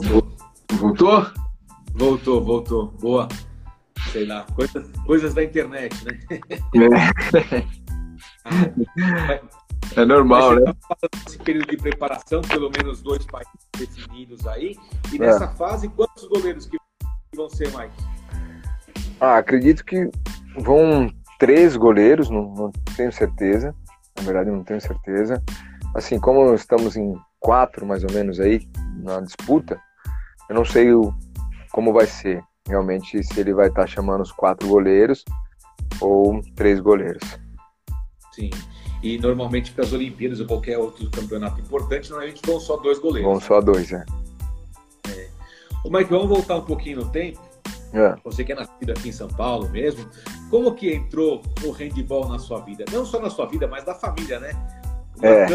Voltou. Voltou? Voltou, voltou. Boa. Sei lá, coisas, coisas da internet, né? É, é normal, né? Esse período de preparação, pelo menos dois países definidos aí. E nessa é. fase, quantos goleiros que vão ser mais? Ah, acredito que vão três goleiros, não, não tenho certeza. Na verdade, não tenho certeza. Assim, como estamos em quatro, mais ou menos, aí, na disputa, eu não sei o, como vai ser realmente se ele vai estar tá chamando os quatro goleiros ou três goleiros. Sim. E normalmente para as Olimpíadas ou qualquer outro campeonato importante, normalmente vão só dois goleiros. Vão só dois, é. é. Ô, Mike, vamos voltar um pouquinho no tempo. É. Você que é nascido aqui em São Paulo mesmo, como que entrou o handball na sua vida? Não só na sua vida, mas da família, né? O é.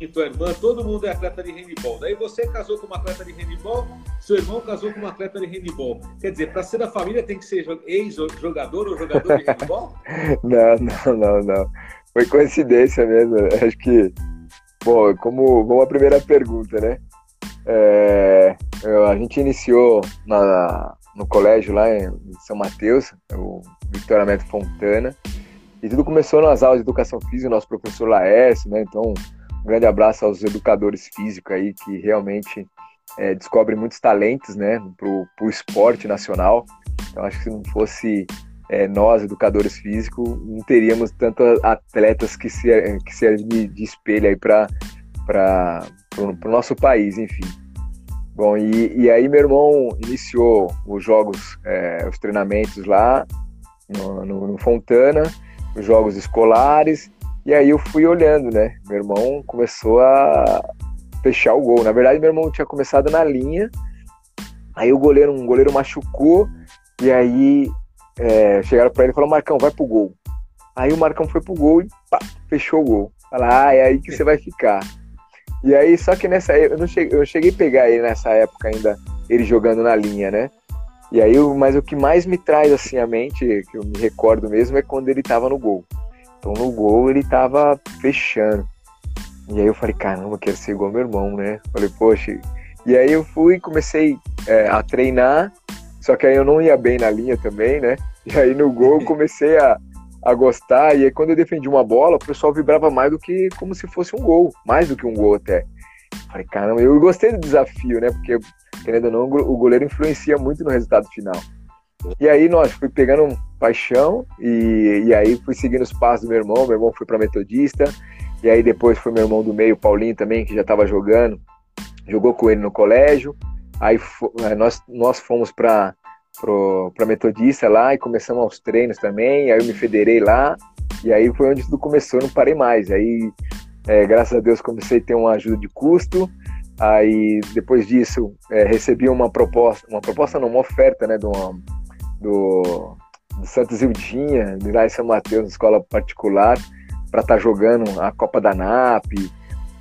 Marcão, tua irmã, todo mundo é atleta de handball. Daí você casou com uma atleta de handball, seu irmão casou com uma atleta de handball. Quer dizer, para ser da família tem que ser ex-jogador ou jogador de handball? não, não, não, não. Foi coincidência mesmo. Acho que, bom, como vamos à primeira pergunta, né? É, a gente iniciou na, no colégio lá em São Mateus, o Victor Ameto Fontana, e tudo começou nas aulas de educação física, nosso professor Laércio, né? Então, um grande abraço aos educadores físicos aí que realmente é, descobrem muitos talentos, né, pro, esporte nacional. Então, acho que se não fosse é, nós, educadores físicos, não teríamos tanto atletas que se que servem de, de espelho aí para o nosso país, enfim. Bom, e, e aí meu irmão iniciou os jogos, é, os treinamentos lá no, no, no Fontana, os jogos escolares, e aí eu fui olhando, né? Meu irmão começou a fechar o gol. Na verdade, meu irmão tinha começado na linha, aí o goleiro, um goleiro machucou, e aí é, chegaram para ele e falaram, Marcão, vai pro gol. Aí o Marcão foi pro gol e pá, fechou o gol. Fala, ah, é aí que você vai ficar. E aí, só que nessa eu não cheguei, eu cheguei a pegar ele nessa época ainda, ele jogando na linha, né? E aí, mas o que mais me traz assim à mente, que eu me recordo mesmo, é quando ele tava no gol. Então no gol ele tava fechando. E aí eu falei, caramba, quero ser igual meu irmão, né? Falei, poxa. E aí eu fui e comecei é, a treinar, só que aí eu não ia bem na linha também, né? E aí no gol eu comecei a, a gostar. E aí quando eu defendi uma bola, o pessoal vibrava mais do que como se fosse um gol, mais do que um gol até. Falei, caramba, eu gostei do desafio, né? Porque, querendo ou não, o goleiro influencia muito no resultado final. E aí, nós fui pegando paixão e, e aí fui seguindo os passos do meu irmão. Meu irmão foi para Metodista, e aí depois foi meu irmão do meio, Paulinho, também, que já estava jogando, jogou com ele no colégio. Aí é, nós, nós fomos para para Metodista lá e começamos aos treinos também. Aí eu me federei lá, e aí foi onde tudo começou, eu não parei mais. Aí, é, graças a Deus, comecei a ter uma ajuda de custo. Aí, depois disso, é, recebi uma proposta, uma proposta não, uma oferta, né, do, Santos Ildinha, de lá em São Mateus, escola particular, para estar tá jogando a Copa da NAP,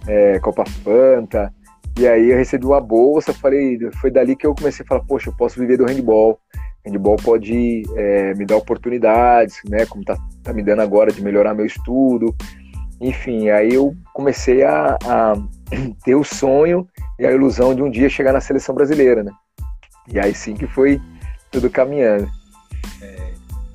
é, Copa Fanta. E aí eu recebi uma bolsa, falei, foi dali que eu comecei a falar, poxa, eu posso viver do handball. Handball pode é, me dar oportunidades, né? Como tá, tá me dando agora de melhorar meu estudo. Enfim, aí eu comecei a, a ter o sonho e a ilusão de um dia chegar na seleção brasileira, né? E aí sim que foi tudo caminhando. É,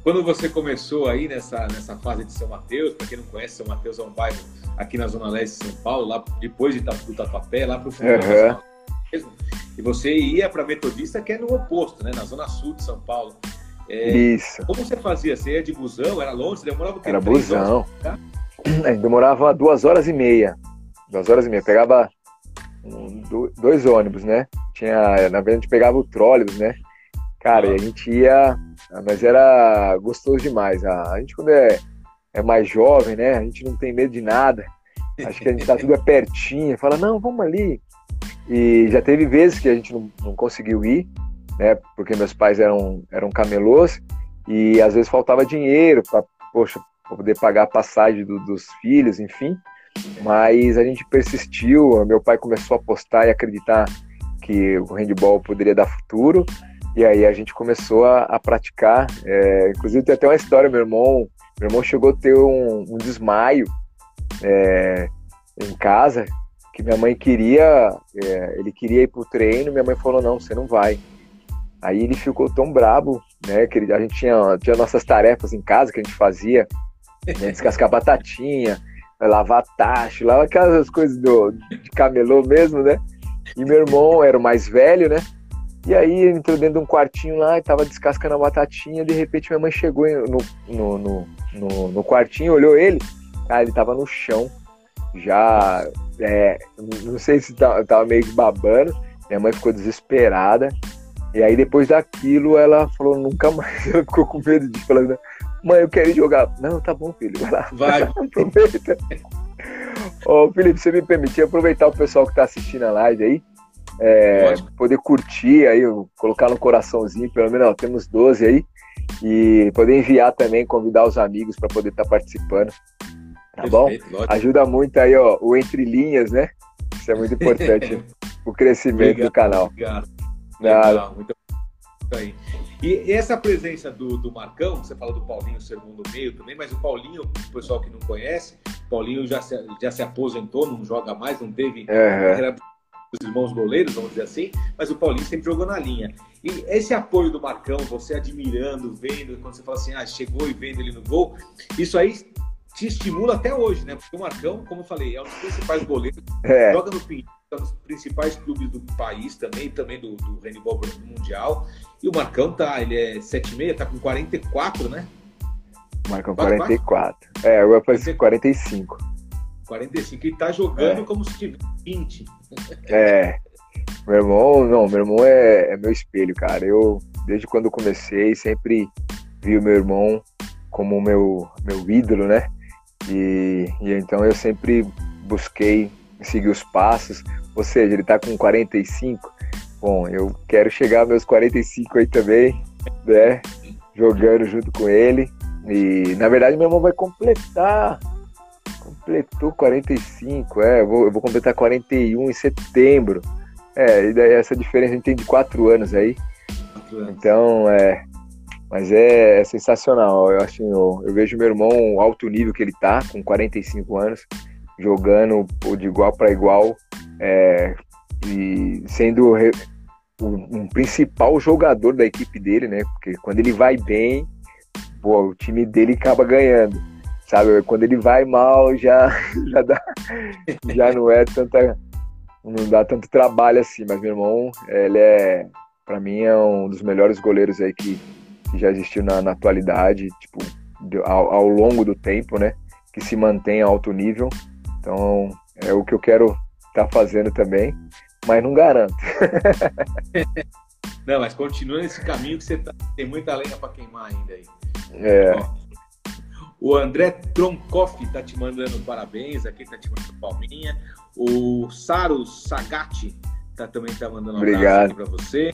quando você começou aí nessa, nessa fase de São Mateus, para quem não conhece, São Mateus é um bairro aqui na Zona Leste de São Paulo, lá depois de do Tatuapé, lá para o fundo uhum. mesmo. E você ia para Metodista, que é no oposto, né? Na Zona Sul de São Paulo. É, Isso. Como você fazia? Você ia de busão? Era longe? Você demorava o quê? Era busão. É, demorava duas horas e meia. Duas horas e meia. Pegava um, dois ônibus, né? Tinha, na verdade, a gente pegava o trólebus, né? Cara, a gente ia, mas era gostoso demais. A gente quando é, é mais jovem, né? A gente não tem medo de nada. Acho que a gente tá tudo pertinho. Fala, não, vamos ali. E já teve vezes que a gente não, não conseguiu ir, né? Porque meus pais eram, eram camelôs e às vezes faltava dinheiro para, poxa, poder pagar a passagem do, dos filhos, enfim. Mas a gente persistiu. Meu pai começou a apostar e acreditar que o handball poderia dar futuro. E aí a gente começou a, a praticar. É, inclusive tem até uma história, meu irmão, meu irmão chegou a ter um, um desmaio é, em casa. que minha mãe queria, é, ele queria ir pro treino, minha mãe falou, não, você não vai. Aí ele ficou tão brabo, né, que ele, a gente tinha, tinha nossas tarefas em casa que a gente fazia, né, descascar batatinha, lavar tacho, lá aquelas coisas do, de camelô mesmo, né? E meu irmão era o mais velho, né? E aí ele entrou dentro de um quartinho lá e tava descascando a batatinha, de repente minha mãe chegou no, no, no, no, no quartinho, olhou ele, cara, ele tava no chão, já, é, não sei se tava, tava meio babando, minha mãe ficou desesperada, e aí depois daquilo ela falou nunca mais, ela ficou com medo de falar, mãe, eu quero ir jogar. Não, tá bom, filho, vai lá. Vai. Aproveita. Ô, Felipe, você me permitir aproveitar o pessoal que tá assistindo a live aí, é, poder curtir aí, colocar no coraçãozinho, pelo menos ó, temos 12 aí, e poder enviar também, convidar os amigos para poder estar tá participando. Tá Perfeito, bom? Ajuda muito aí, ó, o Entre Linhas, né? Isso é muito importante, o crescimento Obrigado, do canal. Obrigado. Legal, muito aí. E essa presença do, do Marcão, você fala do Paulinho segundo meio também, mas o Paulinho, o pessoal que não conhece, Paulinho já se, já se aposentou, não joga mais, não teve uhum. Os irmãos goleiros, vamos dizer assim, mas o Paulinho sempre jogou na linha. E esse apoio do Marcão, você admirando, vendo, quando você fala assim, ah, chegou e vendo ele no gol, isso aí te estimula até hoje, né? Porque o Marcão, como eu falei, é um dos principais goleiros, é. joga no Pinheiro, é um dos principais clubes do país também, também do, do handball Mundial. E o Marcão tá, ele é 7,6, tá com 44, né? Marcão 44. É, agora faz 45. 45. E tá jogando é. como se tivesse 20. É. Meu irmão, não, meu irmão é, é meu espelho, cara. Eu, desde quando comecei, sempre vi o meu irmão como meu, meu ídolo, né? E, e então eu sempre busquei seguir os passos. Ou seja, ele tá com 45. Bom, eu quero chegar aos meus 45 aí também, né? Jogando junto com ele. E na verdade meu irmão vai completar. Completou 45, é, eu vou, eu vou completar 41 em setembro. É, e daí essa diferença a gente tem de 4 anos aí. Então, é, mas é, é sensacional. Eu, assim, eu, eu, vejo meu irmão o alto nível que ele tá, com 45 anos, jogando de igual para igual, é, e sendo um, um, principal jogador da equipe dele, né? Porque quando ele vai bem, pô, o time dele acaba ganhando. Sabe? Quando ele vai mal, já, já, dá, já não é tanta. Não dá tanto trabalho assim, mas meu irmão, ele é, para mim, é um dos melhores goleiros aí que, que já existiu na, na atualidade, tipo, ao, ao, longo do tempo, né? Que se mantém a alto nível. Então, é o que eu quero estar tá fazendo também, mas não garanto. não, mas continua nesse caminho que você tá, tem muita lenha para queimar ainda aí. É. Ó, o André Troncoff tá te mandando parabéns, aqui tá te mandando palminha. O Saro Sagatti tá, também tá mandando um Obrigado. aqui para você.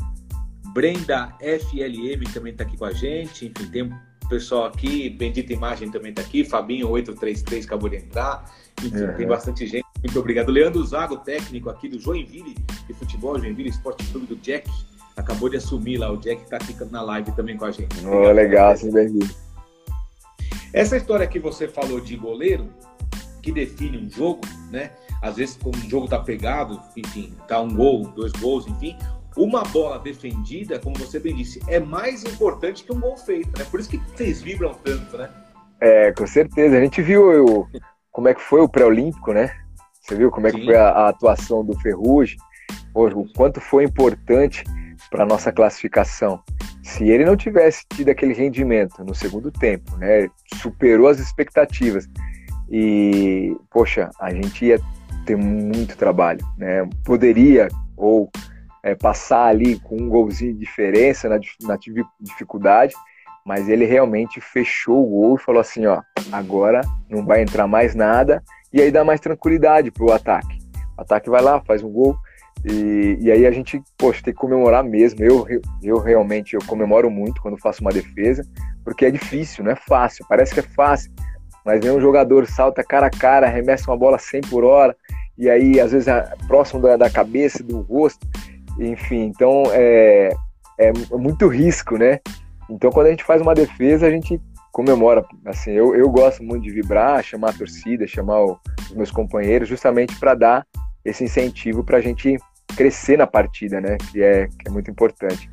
Brenda FLM também está aqui com a gente. Enfim, tem um pessoal aqui, Bendita Imagem também está aqui, Fabinho 833 acabou de entrar. Enfim, uhum. tem bastante gente. Muito obrigado. Leandro Zago, técnico aqui do Joinville de futebol, Joinville Esporte Clube do Jack. Acabou de assumir lá, o Jack está aqui na live também com a gente. Oh, legal, sim, bem-vindo. Essa história que você falou de goleiro, que define um jogo, né? Às vezes, quando o jogo tá pegado, enfim, tá um gol, dois gols, enfim, uma bola defendida, como você bem disse, é mais importante que um gol feito, né? Por isso que vocês vibram tanto, né? É, com certeza. A gente viu eu, como é que foi o pré-olímpico, né? Você viu como é Sim. que foi a, a, atuação do Ferrugem, o quanto foi importante para nossa classificação. Se ele não tivesse tido aquele rendimento no segundo tempo, né, superou as expectativas e, poxa, a gente ia ter muito trabalho, né? Poderia ou é, passar ali com um golzinho de diferença na, na dificuldade, mas ele realmente fechou o gol e falou assim, ó, agora não vai entrar mais nada, e aí dá mais tranquilidade pro ataque. O ataque vai lá, faz um gol, e, e aí a gente, poxa, tem que comemorar mesmo. Eu, eu realmente eu comemoro muito quando faço uma defesa, porque é difícil, não é fácil, parece que é fácil, mas vem um jogador, salta cara a cara, arremessa uma bola 100 por hora, e aí às vezes próximo da, da cabeça, do rosto, enfim, então é, é muito risco, né? Então quando a gente faz uma defesa, a gente comemora. Assim, eu, eu gosto muito de vibrar, chamar a torcida, chamar o, os meus companheiros, justamente para dar esse incentivo para a gente crescer na partida, né? Que é, que é muito importante.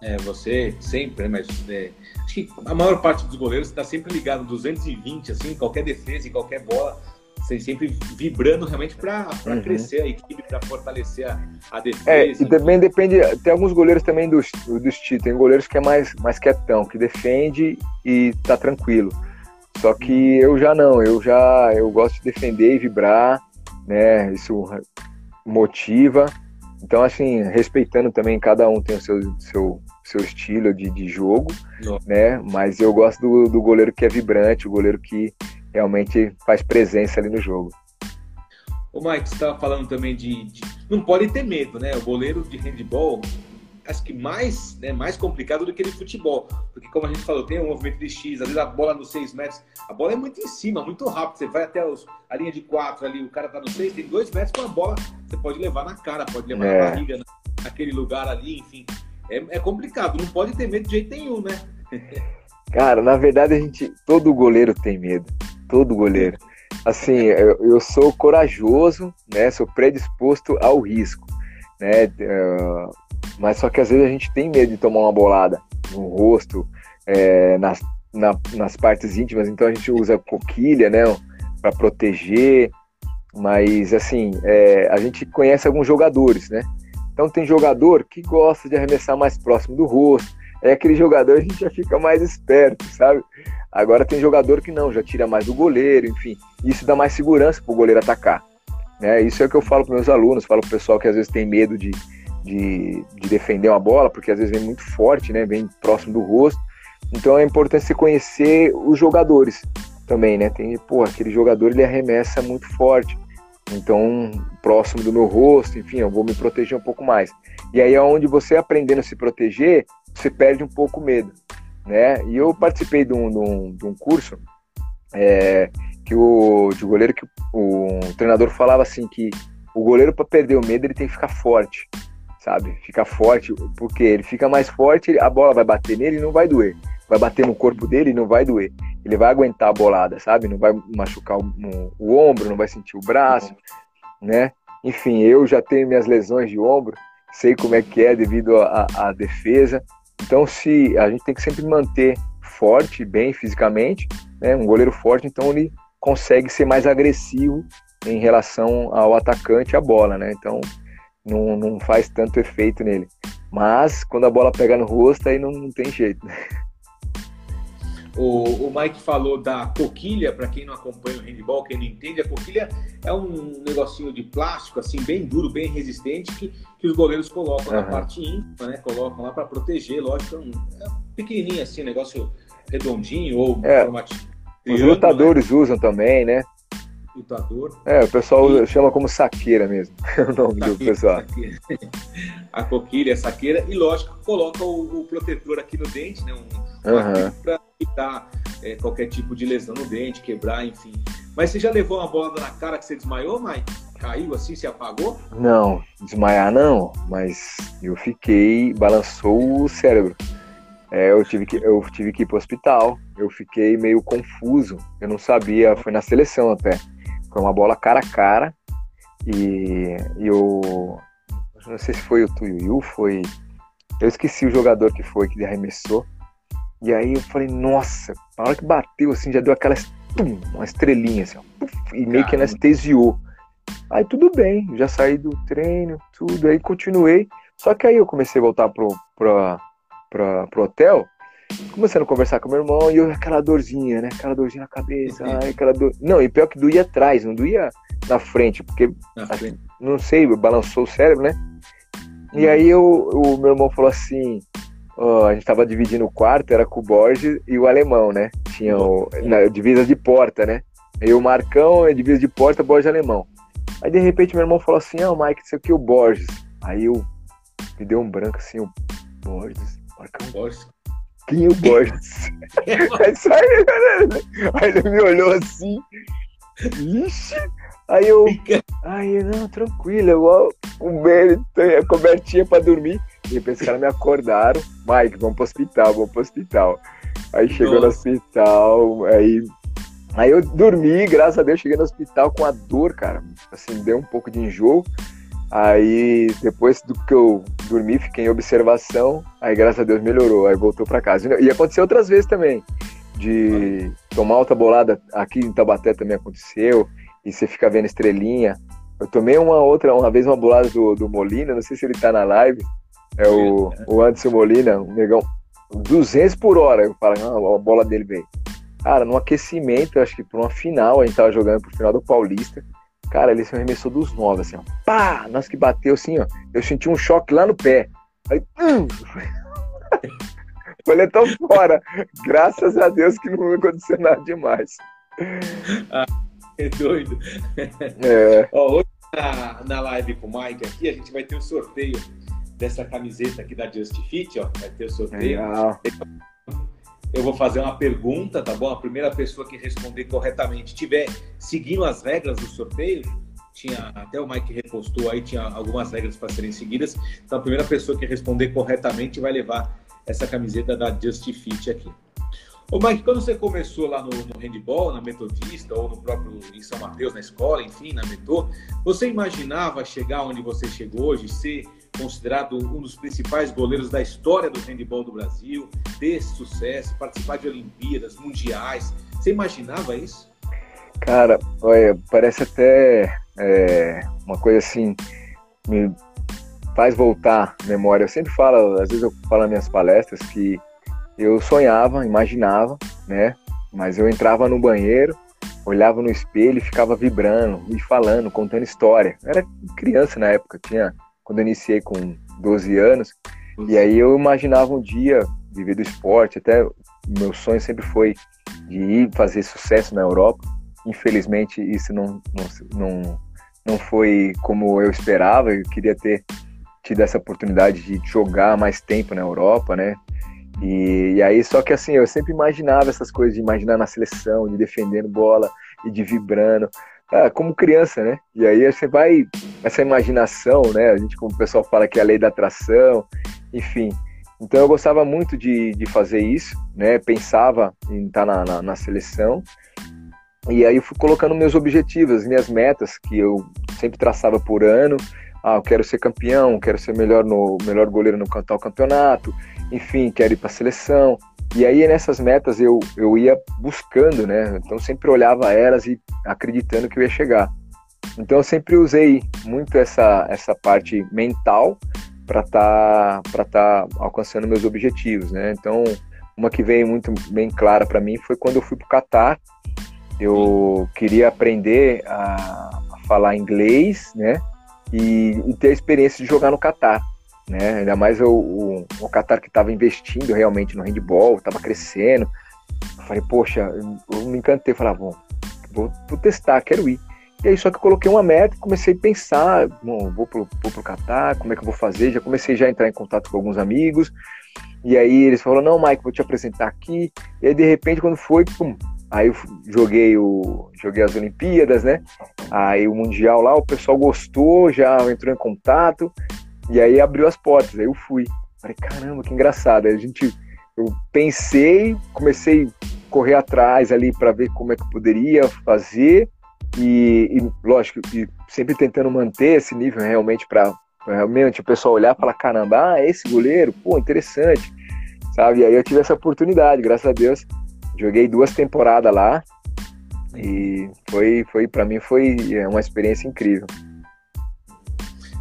É, você sempre, né, mas é, acho que a maior parte dos goleiros está sempre ligado 220, assim, qualquer defesa e qualquer bola, você sempre vibrando realmente para uhum. crescer a equipe, para fortalecer a, a, defesa. É, e também depende, tem alguns goleiros também do, do estilo, tem goleiros que é mais, mais quietão, que defende e tá tranquilo. Só que uhum. eu já não, eu já eu gosto de defender e vibrar, né? Isso motiva. Então, assim, respeitando também, cada um tem o seu, seu, seu estilo de, de jogo, né? Mas eu gosto do, do goleiro que é vibrante, o goleiro que realmente faz presença ali no jogo. O Mike, você estava falando também de, de, Não pode ter medo, né? O goleiro de handball, acho que mais, né, mais complicado do que de futebol. Porque, como a gente falou, tem um movimento de X, às vezes a bola nos 6 metros, a bola é muito em cima, muito rápido. Você vai até os, a linha de 4 ali, o cara tá no 6, tem 2 metros com a bola, você pode levar na cara, pode levar é. na barriga, naquele lugar ali, enfim. É, é complicado, não pode ter medo de jeito nenhum, né? Cara, na verdade a gente. Todo goleiro tem medo. Todo goleiro. Assim, eu, eu sou corajoso, né? Sou predisposto ao risco, né? Uh, mas só que às vezes a gente tem medo de tomar uma bolada no rosto, é, nas, na, nas partes íntimas, então a gente usa coquilha, né, para proteger. Mas assim, é, a gente conhece alguns jogadores, né? Então tem jogador que gosta de arremessar mais próximo do rosto. É aquele jogador a gente já fica mais esperto, sabe? Agora tem jogador que não, já tira mais do goleiro, enfim. Isso dá mais segurança para o goleiro atacar. Né? Isso é o que eu falo para meus alunos, falo para o pessoal que às vezes tem medo de, de, de, defender uma bola, porque às vezes vem muito forte, né? Vem próximo do rosto. Então é importante você conhecer os jogadores também, né? Tem, pô, aquele jogador ele arremessa muito forte. Então, próximo do meu rosto, enfim, eu vou me proteger um pouco mais. E aí é onde você aprendendo a se proteger, você perde um pouco o medo, né? E eu participei de um, de um, de um curso é, que o de goleiro que o, o treinador falava assim que o goleiro para perder o medo ele tem que ficar forte sabe? Fica forte, porque ele fica mais forte, a bola vai bater nele e não vai doer. Vai bater no corpo dele e não vai doer. Ele vai aguentar a bolada, sabe? Não vai machucar o, o ombro, não vai sentir o braço, né? Enfim, eu já tenho minhas lesões de ombro, sei como é que é devido à defesa. Então, se a gente tem que sempre manter forte, bem fisicamente, né? Um goleiro forte, então ele consegue ser mais agressivo em relação ao atacante, a bola, né? Então, não, não faz tanto efeito nele. Mas quando a bola pega no rosto, aí não, não tem jeito. O, o Mike falou da coquilha, para quem não acompanha o handball, quem não entende, a coquilha é um negocinho de plástico, assim, bem duro, bem resistente, que, que os goleiros colocam uhum. na parte íntima, né? Colocam lá para proteger, lógico, é, um, é pequenininho assim, um negócio redondinho ou é, formatinho. Os lutadores né? usam também, né? É, o pessoal e... chama como saqueira mesmo, é o nome saqueira, do pessoal. Saqueira. A coquilha, a saqueira, e lógico, coloca o, o protetor aqui no dente, né? Um, uhum. para evitar é, qualquer tipo de lesão no dente, quebrar, enfim. Mas você já levou uma bola na cara que você desmaiou, Mike? Caiu assim, se apagou? Não, desmaiar não, mas eu fiquei, balançou o cérebro. É, eu tive que eu tive que ir para o hospital. Eu fiquei meio confuso. Eu não sabia, foi na seleção até. Foi uma bola cara a cara. E, e eu. Não sei se foi o Tuiu, foi. Eu esqueci o jogador que foi, que arremessou. E aí eu falei, nossa, na hora que bateu assim, já deu aquela tum, uma estrelinha assim, ó, puf, e meio que anestesiou. Aí tudo bem, já saí do treino, tudo, aí continuei. Só que aí eu comecei a voltar pro, pro, pro, pro hotel começando a conversar com meu irmão e eu, aquela dorzinha, né? Aquela dorzinha na cabeça, uhum. ai, aquela dor. Não, e pior que doía atrás, não doía na frente, porque na frente. não sei, balançou o cérebro, né? E aí eu, o meu irmão falou assim: ó, a gente tava dividindo o quarto, era com o Borges e o alemão, né? Tinha o, na, divisa de porta, né? E o Marcão, é divisa de porta, Borges alemão. Aí de repente meu irmão falou assim: ah, o Mike, isso aqui é o Borges. Aí eu me deu um branco assim, o Borges, Marcão. Borges. Quem o Borges? aí, aí ele me olhou assim. Ixi! Aí eu. Aí, não, tranquilo, tem a cobertinha pra dormir. E depois os caras me acordaram. Mike, vamos pro hospital, vamos pro hospital. Aí chegou Nossa. no hospital, aí Aí eu dormi, graças a Deus, cheguei no hospital com a dor, cara. Assim, deu um pouco de enjoo. Aí, depois do que eu dormi, fiquei em observação. Aí, graças a Deus, melhorou. Aí voltou para casa. E aconteceu outras vezes também. De tomar alta bolada. Aqui em Tabaté também aconteceu. E você fica vendo estrelinha. Eu tomei uma outra, uma vez uma bolada do, do Molina. Não sei se ele tá na live. É o, o Anderson Molina, um negão. 200 por hora. Eu falo, ah, a bola dele veio. Cara, no aquecimento, acho que por uma final, a gente tava jogando pro final do Paulista. Cara, ele se arremessou dos nove, assim, ó. Pá! Nossa, que bateu assim, ó. Eu senti um choque lá no pé. Aí, hum! Tô fora. Graças a Deus que não aconteceu nada demais. Ah, é doido. É. Ó, hoje na, na live com o Mike aqui, a gente vai ter o um sorteio dessa camiseta aqui da Just Fit, ó. Vai ter o sorteio. Legal. Eu vou fazer uma pergunta, tá bom? A primeira pessoa que responder corretamente tiver seguindo as regras do sorteio, tinha até o Mike repostou aí, tinha algumas regras para serem seguidas. Então a primeira pessoa que responder corretamente vai levar essa camiseta da Just Fit aqui. Ô Mike, quando você começou lá no, no handball, na Metodista, ou no próprio em São Mateus, na escola, enfim, na Metô, você imaginava chegar onde você chegou hoje, ser considerado um dos principais goleiros da história do handebol do Brasil, ter sucesso, participar de Olimpíadas, Mundiais. Você imaginava isso? Cara, olha, parece até é, uma coisa assim, me faz voltar a memória. Eu sempre falo, às vezes eu falo nas minhas palestras que eu sonhava, imaginava, né? Mas eu entrava no banheiro, olhava no espelho e ficava vibrando e falando, contando história. Eu era criança na época, tinha quando eu iniciei com 12 anos. E aí eu imaginava um dia viver do esporte, até meu sonho sempre foi de ir fazer sucesso na Europa. Infelizmente isso não, não, não, não foi como eu esperava, eu queria ter tido essa oportunidade de jogar mais tempo na Europa, né? E, e, aí, só que assim, eu sempre imaginava essas coisas, de imaginar na seleção, de defendendo bola e de vibrando ah, como criança, né? E aí você vai, essa imaginação, né? A gente, como o pessoal fala que é a lei da atração, enfim. Então eu gostava muito de, de fazer isso, né? Pensava em estar na, na, na seleção. E aí eu fui colocando meus objetivos, minhas metas, que eu sempre traçava por ano. Ah, eu quero ser campeão, quero ser melhor no melhor goleiro no tal campeonato, enfim, quero ir para a seleção. E aí nessas metas eu, eu ia buscando, né? Então sempre olhava elas e acreditando que eu ia chegar. Então eu sempre usei muito essa, essa parte mental para estar tá, tá alcançando meus objetivos, né? Então uma que veio muito bem clara para mim foi quando eu fui para o Catar. Eu queria aprender a, a falar inglês, né? E, e, ter a experiência de jogar no Catar né? Ainda mais o, o, o Qatar que estava investindo realmente no handball, estava crescendo. Eu falei, poxa, eu me encantei, falei, ah, bom, vou, vou, testar, quero ir. E aí só que eu coloquei uma meta e comecei a pensar, bom, vou pro, vou pro Qatar, como é que eu vou fazer? Já comecei já a entrar em contato com alguns amigos. E aí eles falaram, não, Mike, vou te apresentar aqui. E aí de repente quando foi, pum, aí eu joguei o joguei as Olimpíadas, né? Aí o mundial lá, o pessoal gostou, já entrou em contato. E aí abriu as portas, aí eu fui. Falei, caramba, que engraçado. Aí a gente, eu pensei, comecei a correr atrás ali para ver como é que eu poderia fazer. E, e lógico, e sempre tentando manter esse nível realmente para realmente o pessoal olhar e falar, caramba, ah, esse goleiro, pô, interessante, sabe? E aí eu tive essa oportunidade, graças a Deus. Joguei duas temporadas lá e foi, foi para mim foi é, uma experiência incrível.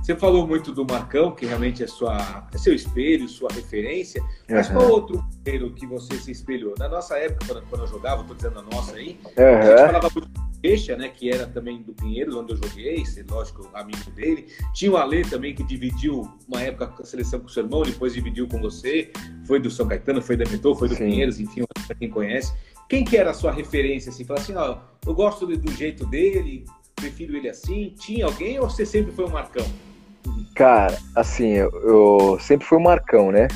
Você falou muito do Marcão, que realmente é, sua, é seu espelho, sua referência, mas uhum. qual outro goleiro que você se espelhou? Na nossa época, quando, quando eu jogava, estou dizendo a nossa aí, uhum. a gente falava muito do Queixa, né, que era também do Pinheiros, onde eu joguei, lógico, amigo dele. Tinha o Alê também, que dividiu uma época a seleção com o seu irmão, depois dividiu com você, foi do São Caetano, foi da Metrô, foi do Sim. Pinheiros, enfim, para quem conhece. Quem que era a sua referência, assim? Falar assim, ó, eu gosto do jeito dele, prefiro ele assim. Tinha alguém ou você sempre foi o Marcão? Cara, assim, eu, eu, sempre fui um Marcão, né?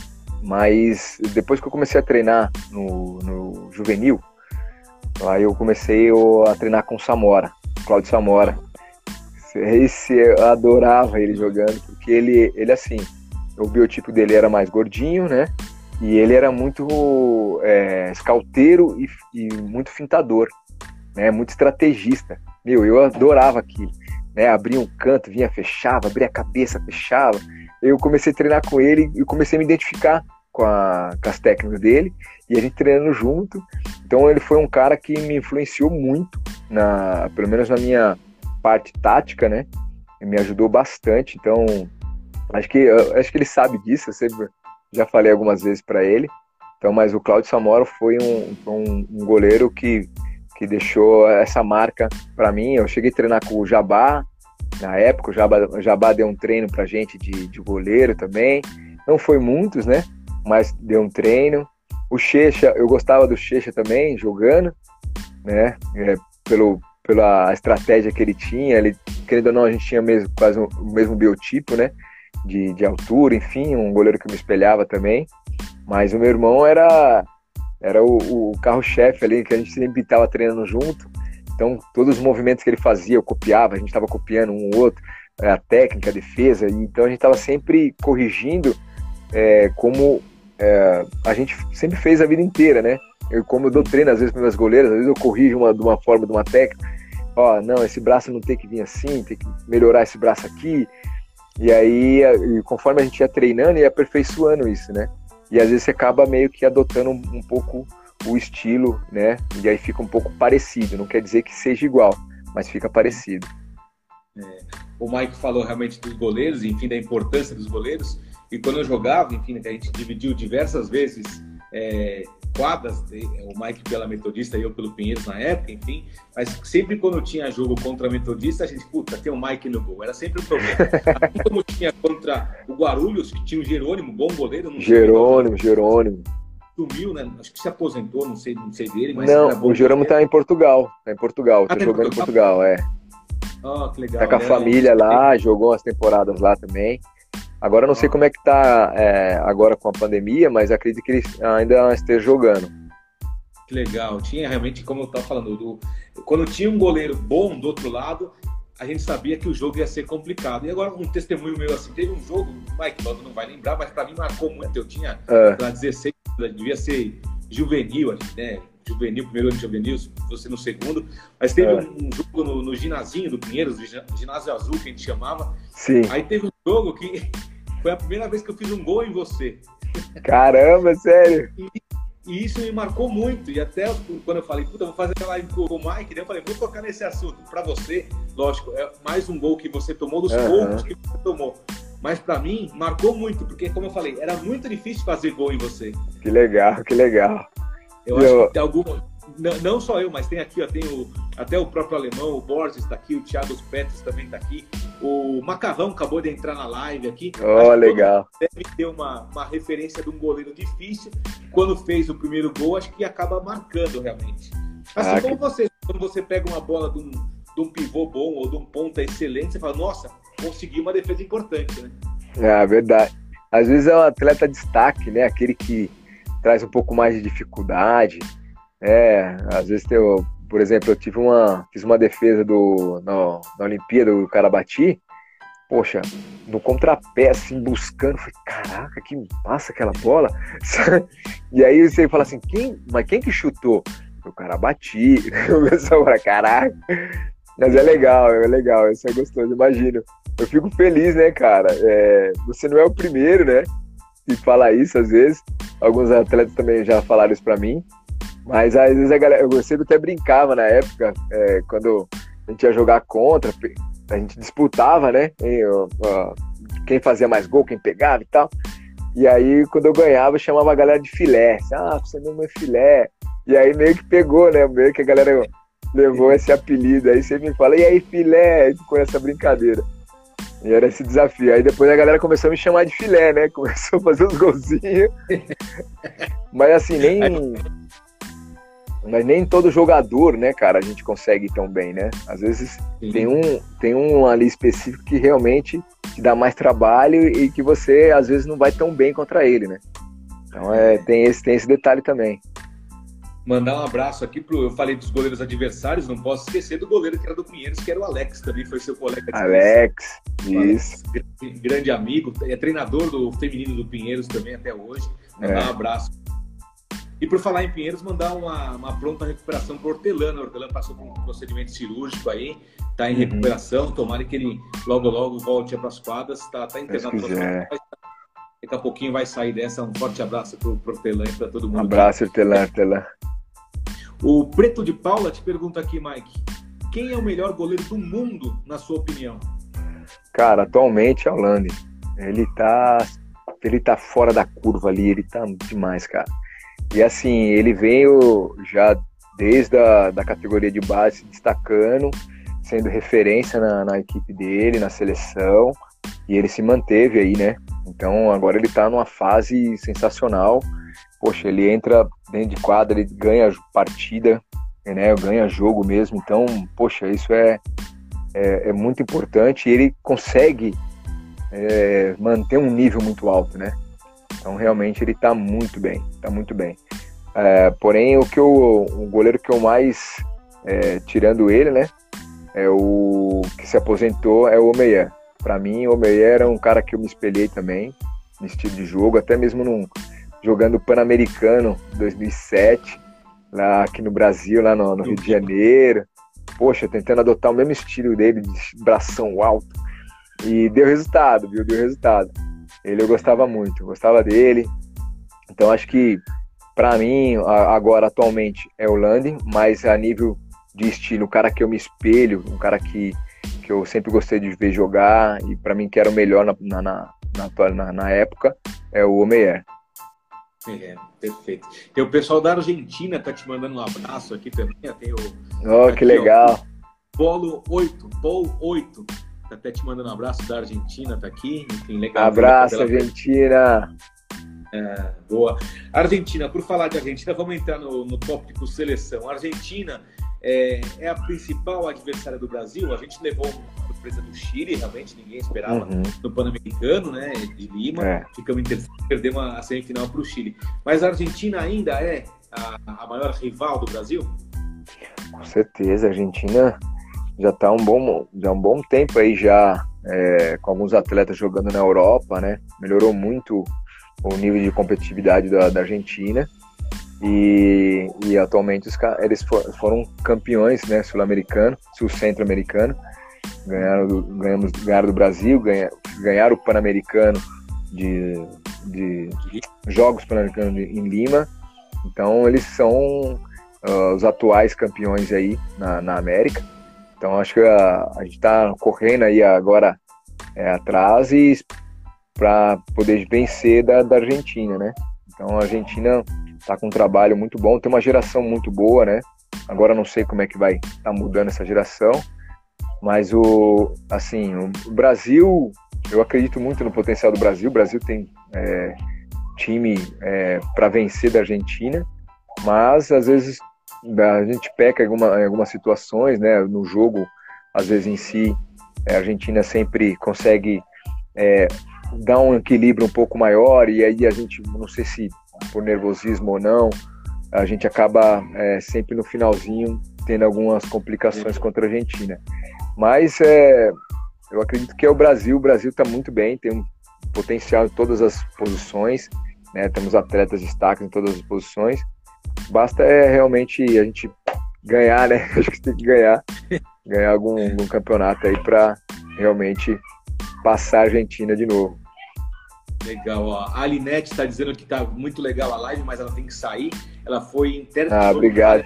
Mas depois que eu comecei a treinar no, no juvenil, aí eu comecei a treinar com o Samora, Claudio Samora. Esse eu adorava ele jogando, porque ele, ele assim, o biotipo dele era mais gordinho, né? E ele era muito é, escalteiro e, e muito fintador. né? Muito estrategista. Meu, eu adorava aquilo. Né? Abria um canto, vinha, fechava, abria a cabeça, fechava. Eu comecei a treinar com ele e comecei a me identificar com, a, com as técnicas dele e a gente treinando junto. Então ele foi um cara que me influenciou muito, na, pelo menos na minha parte tática, né? Me ajudou bastante. Então acho que acho que ele sabe disso. Eu sempre já falei algumas vezes para ele. Então, mas o Claudio Samora foi um, um, um goleiro que que deixou essa marca para mim. Eu cheguei a treinar com o Jabá, na época, o Jabá, o Jabá deu um treino pra gente de, de goleiro também. Não foi muitos, né? Mas deu um treino. O Checha, eu gostava do Checha também, jogando, né? É, pelo, pela estratégia que ele tinha. Ele, querendo ou não, a gente tinha mesmo, quase o mesmo biotipo, né? De, de altura, enfim, um goleiro que me espelhava também. Mas o meu irmão era era o, o carro-chefe ali, que a gente sempre estava treinando junto. Então, todos os movimentos que ele fazia, eu copiava, a gente estava copiando um ou outro, é, a técnica, a defesa, então a gente estava sempre corrigindo é, como é, a gente sempre fez a vida inteira, né? Eu, como eu dou treino às vezes para meus goleiros, às vezes eu corrijo uma, de uma forma, de uma técnica, ó, não, esse braço não tem que vir assim, tem que melhorar esse braço aqui, e aí, conforme a gente ia treinando e aperfeiçoando isso, né? E às vezes você acaba meio que adotando um, um pouco o estilo, né? E aí fica um pouco parecido. Não quer dizer que seja igual, mas fica parecido. É, o Mike falou realmente dos goleiros, enfim, da importância dos goleiros. E quando eu jogava, enfim, a gente dividiu diversas vezes é, quadras, o Mike pela Metodista e eu pelo Pinheiros na época, enfim, mas sempre quando tinha jogo contra a Metodista, a gente, puta, tem o Mike no gol, era sempre o um problema. assim como tinha contra o Guarulhos, que tinha o Jerônimo, bom goleiro. Jerônimo, Jerônimo. Sumiu, né? Acho que se aposentou, não sei, não sei dele, mas. Não, o Jerônimo tá em Portugal. Tá em Portugal, tá ah, jogando em Portugal, é. Oh, legal. Tá com a é, família lá, jogou umas temporadas lá também. Agora não sei como é que tá é, agora com a pandemia, mas acredito que ele ainda esteja jogando. Que legal. Tinha realmente, como eu estava falando, do, quando tinha um goleiro bom do outro lado, a gente sabia que o jogo ia ser complicado. E agora um testemunho meu assim, teve um jogo, Mike Lodo não vai lembrar, mas para mim marcou muito. Eu tinha é. 16, devia ser juvenil, né? juvenil, primeiro ano de juvenil, você no segundo. Mas teve é. um, jogo no, no ginazinho do Pinheiros, ginásio azul que a gente chamava. Sim. Aí teve um jogo que foi a primeira vez que eu fiz um gol em você. Caramba, sério? E, e isso me marcou muito. E até quando eu falei, puta, vou fazer a live com o Mike, eu falei, vou tocar nesse assunto. Para você, lógico, é mais um gol que você tomou dos uhum. poucos que você tomou. Mas para mim, marcou muito, porque, como eu falei, era muito difícil fazer gol em você. Que legal, que legal. Eu, eu... acho que tem alguma, não, não, só eu, mas tem aqui, ó, tem o, até o próprio alemão, o Borges está aqui, o Thiago Petros também está aqui, o Macarrão acabou de entrar na live aqui. Oh, legal. Deve ter uma, uma referência de um goleiro difícil. Quando fez o primeiro gol, acho que acaba marcando realmente. Assim ah, como que... você, quando você pega uma bola de um, de um pivô bom ou de um ponta excelente, você fala, nossa, consegui uma defesa importante, né? É, verdade. Às vezes é um atleta destaque, né? Aquele que traz um pouco mais de dificuldade é, às vezes tem, por exemplo, eu tive uma, fiz uma defesa do, na, na Olimpíada do Carabati, poxa, no contrapé, assim, buscando, falei, caraca, que passa aquela bola. e aí você fala assim, quem, mas quem que chutou? O cara bati, eu agora, caraca. Mas é legal, é legal, isso é gostoso, imagino. Eu fico feliz, né, cara? É, você não é o primeiro, né? Que fala isso às vezes. Alguns atletas também já falaram isso pra mim. Mas às vezes a galera, eu sempre até brincava na época, é, quando a gente ia jogar contra, a gente disputava, né? quem fazia mais gol, quem pegava e tal. E aí, quando eu ganhava, eu chamava a galera de filé. Ah, você não é filé. E aí meio que pegou, né? Meio que a galera levou esse apelido. Aí você me fala, e aí, filé? com essa brincadeira. E era esse desafio. Aí depois a galera começou a me chamar de filé, né? Começou a fazer uns golzinhos. Mas assim, nem. Mas nem todo jogador, né, cara, a gente consegue tão bem, né? Às vezes tem um, tem um ali específico que realmente te dá mais trabalho e que você às vezes não vai tão bem contra ele, né? Então é, tem esse, tem esse detalhe também. Mandar um abraço aqui pro. Eu falei dos goleiros adversários, não posso esquecer do goleiro que era do Pinheiros, que era o Alex, também foi seu colega. Alex, isso. Alex, grande, grande, amigo, é treinador do feminino do Pinheiros também até hoje. Mandar é. um abraço E por falar em Pinheiros, mandar uma, uma pronta recuperação para o Hortelano. O Hortelano passou por um procedimento cirúrgico aí, está em uhum. recuperação. Tomara que ele logo, logo volte para as quadras. Está tá internado no Daqui a pouquinho vai sair dessa. Um forte abraço para o Hortelano e para todo mundo. Um abraço, Hortelano, Hortelano. O Preto de Paula te pergunta aqui, Mike. Quem é o melhor goleiro do mundo, na sua opinião? Cara, atualmente é o Lande. Ele tá, ele tá fora da curva ali, ele tá demais, cara. E assim, ele veio já desde a da categoria de base destacando, sendo referência na, na, equipe dele, na seleção, e ele se manteve aí, né? Então agora ele tá numa fase sensacional. Poxa, ele entra dentro de quadra, ele ganha partida, né? Ganha jogo mesmo. Então, poxa, isso é, é, é muito importante e ele consegue é, manter um nível muito alto, né? Então realmente ele está muito bem, está muito bem. É, porém, o que eu, o goleiro que eu mais é, tirando ele, né, é o que se aposentou é o Omeyer. Para mim, o Omeyer era um cara que eu me espelhei também no estilo de jogo, até mesmo num, jogando Pan-Americano 2007, lá aqui no Brasil, lá no, no Rio de Janeiro. Poxa, tentando adotar o mesmo estilo dele, de bração alto. E deu resultado, viu? Deu resultado. Ele eu gostava muito, gostava dele. Então acho que para mim agora atualmente é o Landing, mas a nível de estilo, um cara que eu me espelho, um cara que, que eu sempre gostei de ver jogar e para mim que era o melhor na, na, na, na, na época é o Omeyer. É, perfeito. Tem o pessoal da Argentina tá te mandando um abraço aqui também. Tem o. Oh, aqui, que legal. Ó, Polo 8, Polo 8 Tá até te mandando um abraço da Argentina, tá aqui. Enfim, legal. Abraço, Argentina. É, boa. Argentina, por falar de Argentina, vamos entrar no, no tópico seleção. Argentina é, é, a principal adversária do Brasil. A gente levou uma surpresa do Chile, realmente ninguém esperava uhum. no Pan-Americano, né? De Lima. É. Ficamos em terceiro, perdemos a semifinal para o Chile. Mas a Argentina ainda é a, a maior rival do Brasil? Com certeza, a Argentina já está um bom, já um bom tempo aí já é, com alguns atletas jogando na Europa, né? Melhorou muito o nível de competitividade da, da Argentina e, e, atualmente os, eles foram campeões, né? Sul-americano, sul-centro-americano, ganharam, do, ganhamos, ganharam do Brasil, ganha, ganharam o Pan-Americano de, de, Jogos Pan-Americanos em Lima. Então eles são uh, os atuais campeões aí na, na América. Então acho que a, a gente está correndo aí agora é, atrás e para poder vencer da, da Argentina, né? Então a Argentina está com um trabalho muito bom, tem uma geração muito boa, né? Agora não sei como é que vai estar tá mudando essa geração, mas o assim o Brasil, eu acredito muito no potencial do Brasil. O Brasil tem é, time é, para vencer da Argentina, mas às vezes a gente peca em, alguma, em algumas situações, né? No jogo, às vezes em si, a Argentina sempre consegue é, dar um equilíbrio um pouco maior e aí a gente, não sei se por nervosismo ou não, a gente acaba é, sempre no finalzinho tendo algumas complicações contra a Argentina. Mas é, eu acredito que é o Brasil. O Brasil está muito bem, tem um potencial em todas as posições, né? Temos atletas destaques em todas as posições. Basta é realmente a gente ganhar, né? Acho que tem que ganhar, ganhar algum, algum campeonato aí para realmente passar a Argentina de novo. Legal, ó. A Alinete está dizendo que tá muito legal a live, mas ela tem que sair. Ela foi interna ah, obrigado.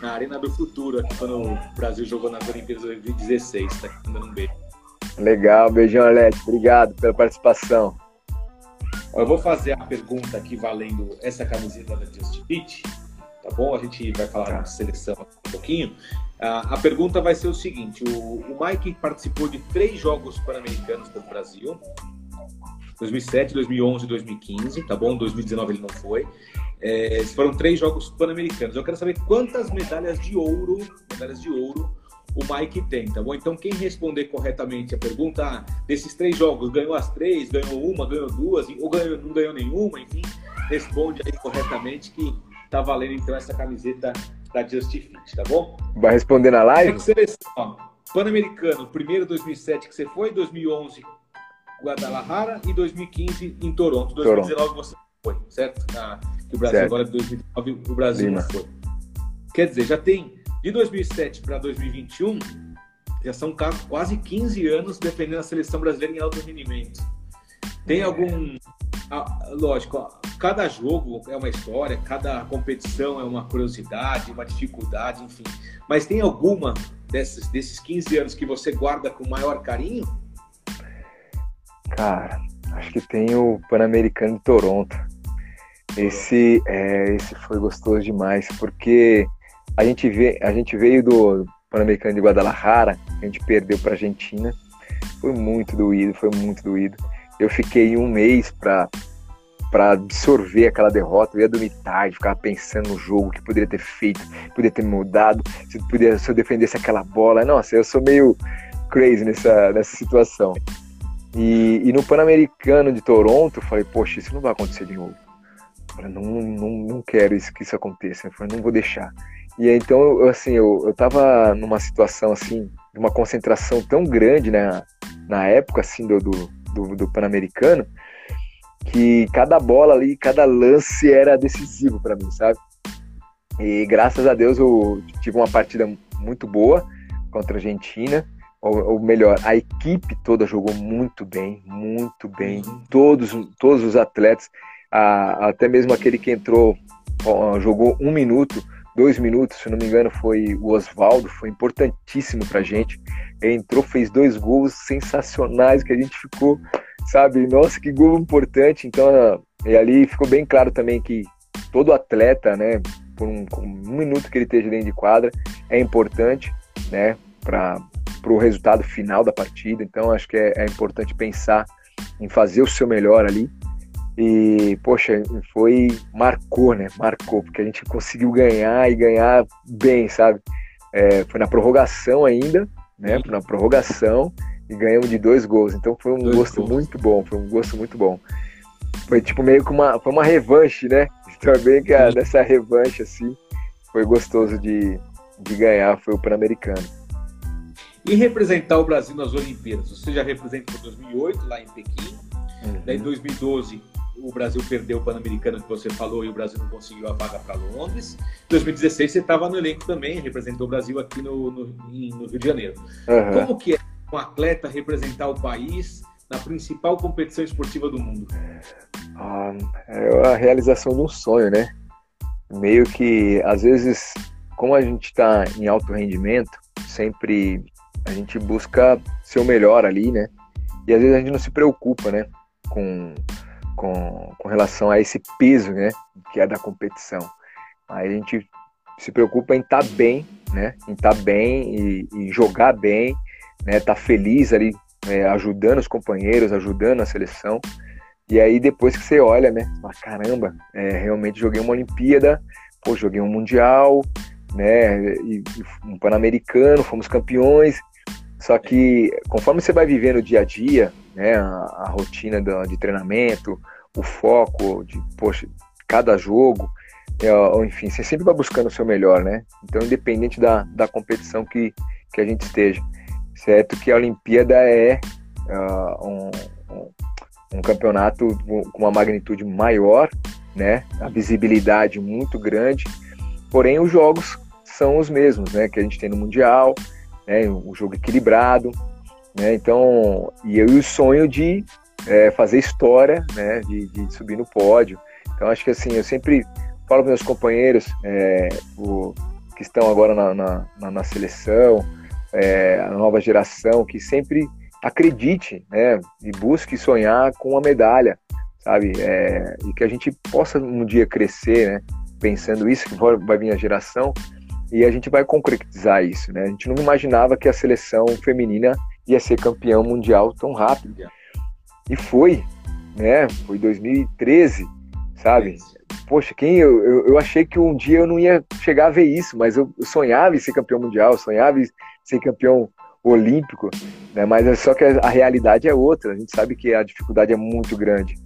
na Arena do Futuro, aqui quando o Brasil jogou nas Olimpíadas 2016. Tá dando um beijo. Legal, beijão, Alete. Obrigado pela participação. Eu vou fazer a pergunta aqui valendo essa camiseta da Just Fit, tá bom? A gente vai falar tá. de seleção um pouquinho. a pergunta vai ser o seguinte: o, o Mike participou de três Jogos Pan-Americanos pelo Brasil, 2007, 2011 e 2015, tá bom? 2019 ele não foi. É, foram três Jogos Pan-Americanos. Eu quero saber quantas medalhas de ouro, medalhas de ouro o Mike tem, tá bom? Então, quem responder corretamente a pergunta, ah, desses três jogos, ganhou as três, ganhou uma, ganhou duas, ou ganhou, não ganhou nenhuma, enfim, responde aí corretamente que tá valendo então essa camiseta da Justifit, tá bom? Vai responder na live? Seleção, Pan-Americano, primeiro 2007 que você foi, 2011 Guadalajara e 2015 em Toronto. 2019 Toronto. você foi, certo? Ah, que o Brasil certo. agora de 2009 o Brasil Lima. não foi. Quer dizer, já tem de 2007 para 2021 já são quase 15 anos defendendo a seleção brasileira em alto rendimento. Tem algum. Lógico, cada jogo é uma história, cada competição é uma curiosidade, uma dificuldade, enfim. Mas tem alguma desses, desses 15 anos que você guarda com maior carinho? Cara, acho que tem o Pan-Americano de Toronto. Esse, é, esse foi gostoso demais, porque a gente, vê, a gente veio do Pan-Americano de Guadalajara, a gente perdeu para a Argentina. Foi muito doído, foi muito doído. Eu fiquei um mês para para absorver aquela derrota, eu ia dormir tarde, ficava pensando no jogo, que poderia ter feito, poderia ter mudado, se, poderia, se eu defendesse aquela bola. Nossa, eu sou meio crazy nessa, nessa situação. E, e no Pan-Americano de Toronto, eu falei, poxa, isso não vai acontecer de novo. Eu falei, não, não, não quero isso, que isso aconteça. Eu falei, não vou deixar. E então, eu, assim, eu, eu tava numa situação, assim, de uma concentração tão grande, né, na época, assim, do, do, do, do Pan-Americano, que cada bola ali, cada lance era decisivo para mim, sabe? E graças a Deus eu tive uma partida muito boa contra a Argentina, ou, ou melhor, a equipe toda jogou muito bem, muito bem. Todos, todos os atletas, a, até mesmo aquele que entrou, jogou um minuto, dois minutos, se não me engano, foi o Oswaldo, foi importantíssimo pra gente. Entrou, fez dois gols sensacionais que a gente ficou sabe? Nossa, que gol importante. Então, e ali ficou bem claro também que todo atleta, né, por um, um minuto que ele esteja dentro de quadra, é importante, né, para o resultado final da partida. Então, acho que é, é importante pensar em fazer o seu melhor ali. E, poxa, foi. Marcou, né? Marcou, porque a gente conseguiu ganhar e ganhar bem, sabe? É, foi na prorrogação ainda, né? Na prorrogação e ganhamos de dois gols. Então foi um dois gosto gols. muito bom, foi um gosto muito bom. Foi tipo meio que uma, foi uma revanche, né? Também que a, dessa revanche assim, foi gostoso de, de ganhar, foi o Pan-Americano. E representar o Brasil nas Olimpíadas? Você já representou em 2008 lá em Pequim, uhum. daí em 2012 o Brasil perdeu o Pan-Americano que você falou e o Brasil não conseguiu a vaga para Londres. Em 2016 você estava no elenco também, representou o Brasil aqui no, no, no Rio de Janeiro. Uhum. Como que é um atleta representar o país na principal competição esportiva do mundo? Ah, é a realização de um sonho, né? Meio que, às vezes, como a gente está em alto rendimento, sempre a gente busca ser o melhor ali, né? E às vezes a gente não se preocupa, né? Com, com, com relação a esse peso, né? Que é da competição. Aí a gente se preocupa em estar tá bem, né? Em estar tá bem e, e jogar bem né? Tá feliz ali, é, ajudando os companheiros, ajudando a seleção. E aí depois que você olha, né? Fala, caramba, é, realmente joguei uma Olimpíada, pô, joguei um Mundial, né? E, e um Pan-Americano, fomos campeões. Só que conforme você vai vivendo o dia a dia, né? A, a rotina do, de treinamento, o foco de, poxa, cada jogo, é, ou enfim, você sempre vai buscando o seu melhor, né? Então, independente da, da competição que, que a gente esteja certo que a Olimpíada é uh, um, um, um, campeonato com uma magnitude maior, né? A visibilidade muito grande, porém os jogos são os mesmos, né? Que a gente tem no mundial, né? Um jogo equilibrado, né? Então, e eu o sonho de é, fazer história, né? De, de, subir no pódio. Então, acho que assim, eu sempre falo para meus companheiros é, o, que estão agora na, na, na seleção, é, a nova geração que sempre acredite, né, e busque sonhar com uma medalha, sabe, é, e que a gente possa um dia crescer, né, pensando isso que vai vir a geração e a gente vai concretizar isso, né? A gente não imaginava que a seleção feminina ia ser campeão mundial tão rápido. E foi, né? Foi 2013, sabe? Poxa, quem eu, eu, eu, achei que um dia eu não ia chegar a ver isso, mas eu, sonhava em ser campeão mundial, sonhava em ser campeão olímpico, né? Mas é só que a realidade é outra. A gente sabe que a dificuldade é muito grande.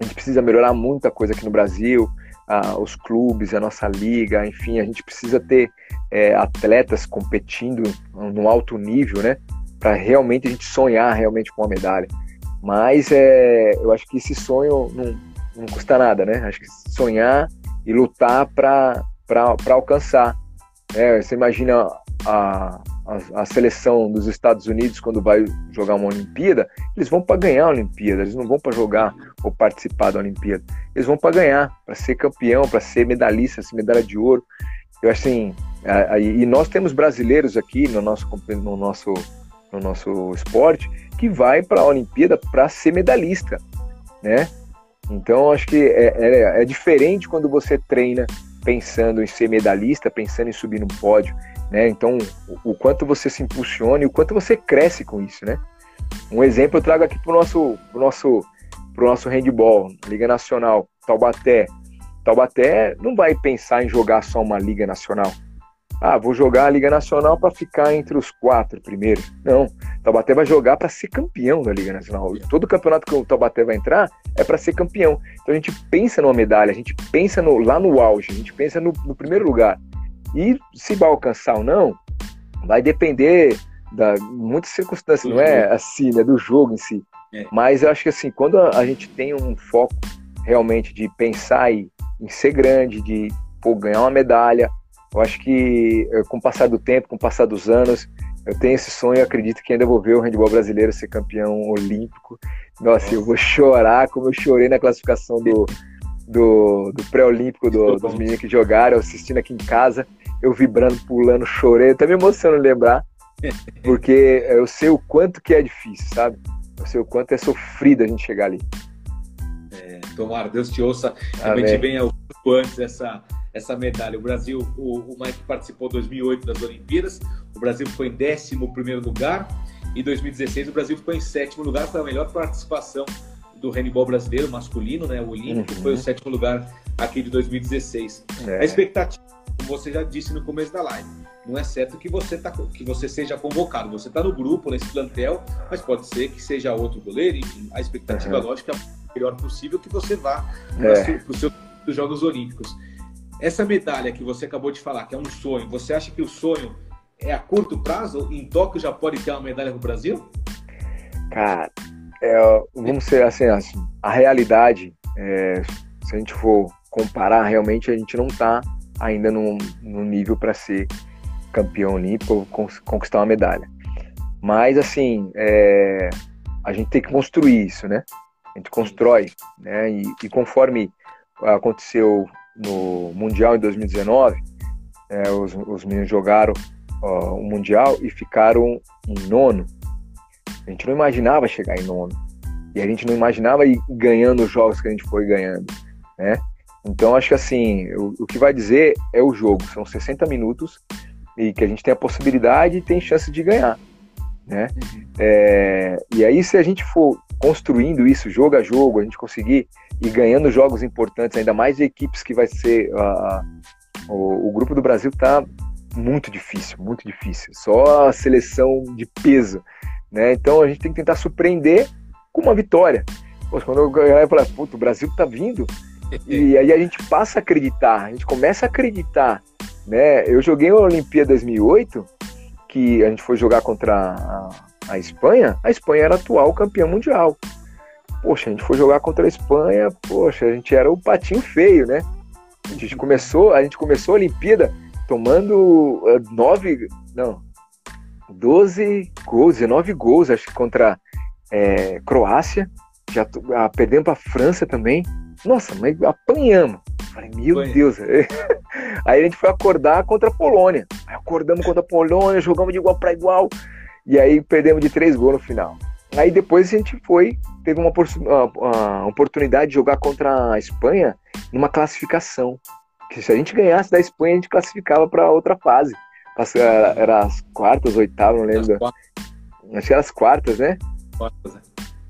A gente precisa melhorar muita coisa aqui no Brasil, ah, os clubes, a nossa liga, enfim, a gente precisa ter é, atletas competindo no alto nível, né? Para realmente a gente sonhar realmente com uma medalha. Mas é, eu acho que esse sonho não, não custa nada, né? Acho que sonhar e lutar para alcançar. É, você imagina a, a, seleção dos Estados Unidos quando vai jogar uma Olimpíada, eles vão para ganhar a Olimpíada, eles não vão para jogar ou participar da Olimpíada, eles vão para ganhar, para ser campeão, para ser medalhista, ser medalha de ouro. Eu assim, e nós temos brasileiros aqui no nosso no nosso no nosso esporte que vai para a Olimpíada para ser medalhista, né? Então acho que é, é, é diferente quando você treina pensando em ser medalhista, pensando em subir no pódio, né? Então, o, o, quanto você se impulsiona e o quanto você cresce com isso, né? Um exemplo eu trago aqui para o nosso, pro nosso, pro nosso handball, Liga Nacional, Taubaté. Taubaté não vai pensar em jogar só uma Liga Nacional. Ah, vou jogar a Liga Nacional para ficar entre os quatro primeiros. Não, Taubaté vai jogar para ser campeão da Liga Nacional. Todo campeonato que o Taubaté vai entrar é para ser campeão. Então a gente pensa numa medalha, a gente pensa no, lá no auge, a gente pensa no, no primeiro lugar. E se vai alcançar ou não, vai depender da muitas circunstâncias, não é assim, né, do jogo em si. É. Mas eu acho que assim, quando a, a, gente tem um foco realmente de pensar em, em ser grande, de pô, ganhar uma medalha, eu acho que eh, com o passar do tempo, com o passar dos anos, eu tenho esse sonho e acredito que ainda vou ver o handebol brasileiro ser campeão olímpico. Nossa, eu vou chorar como eu chorei na classificação do, do, do pré-olímpico do, dos meninos que jogaram, assistindo aqui em casa, eu vibrando, pulando, chorei. Até me emociono lembrar, porque eu sei o quanto que é difícil, sabe? Eu sei o quanto é sofrido a gente chegar ali. É, tomara, Deus te ouça. Realmente venha o quanto antes essa, essa medalha. O Brasil, o, o Mike participou em 2008 das Olimpíadas, o Brasil ficou em 11 lugar. Em 2016, o Brasil ficou em sétimo lugar, foi a melhor participação do handball brasileiro masculino, né? O Olímpico uhum. foi o sétimo lugar aqui de 2016. É. A expectativa, como você já disse no começo da live, não é certo que você, tá, que você seja convocado. Você está no grupo, nesse plantel, mas pode ser que seja outro goleiro. Enfim, a expectativa, uhum. lógica, é a melhor possível que você vá é. para os seus Jogos Olímpicos. Essa medalha que você acabou de falar, que é um sonho, você acha que o sonho é a curto prazo? Em Tóquio já pode ter uma medalha para o Brasil? Cara, é, vamos ser assim, assim a realidade, é, se a gente for comparar, realmente a gente não está ainda no, no nível para ser campeão olímpico ou conquistar uma medalha. Mas, assim, é, a gente tem que construir isso, né? A gente constrói, né? E, e conforme aconteceu no Mundial em 2019, é, os, os meninos jogaram o Mundial e ficaram em nono. A gente não imaginava chegar em nono. E a gente não imaginava ir ganhando os jogos que a gente foi ganhando, né? Então acho que assim, o, o que vai dizer é o jogo. São 60 minutos e que a gente tem a possibilidade e tem chance de ganhar, né? Uhum. É, e aí se a gente for construindo isso jogo a jogo, a gente conseguir ir ganhando jogos importantes, ainda mais de equipes que vai ser uh, o, o grupo do Brasil tá muito difícil, muito difícil. Só a seleção de peso, né? Então a gente tem que tentar surpreender com uma vitória. Quando eu ganhar, eu falei, puta, o Brasil tá vindo. E aí a gente passa a acreditar, a gente começa a acreditar, né? Eu joguei a Olimpíada 2008, que a gente foi jogar contra a, a Espanha, a Espanha era atual campeã mundial. Poxa, a gente foi jogar contra a Espanha, poxa, a gente era o patinho feio, né? A gente começou, a gente começou a Olimpíada tomando uh, nove, não, 12 gols, 19 gols, acho que contra é, Croácia, já ah, perdemos para França também. Nossa, mas apanhamos. Falei, meu foi. Deus. Aí a gente foi acordar contra a Polônia. Aí acordamos contra a Polônia, jogamos de igual para igual. E aí perdemos de três gols no final. Aí depois a gente foi, teve uma, uma oportunidade de jogar contra a Espanha numa classificação. Que se a gente ganhasse da Espanha, a gente classificava para outra fase. Era, era as quartas, oitavas, não lembro. Acho que era as quartas, né? Quartas,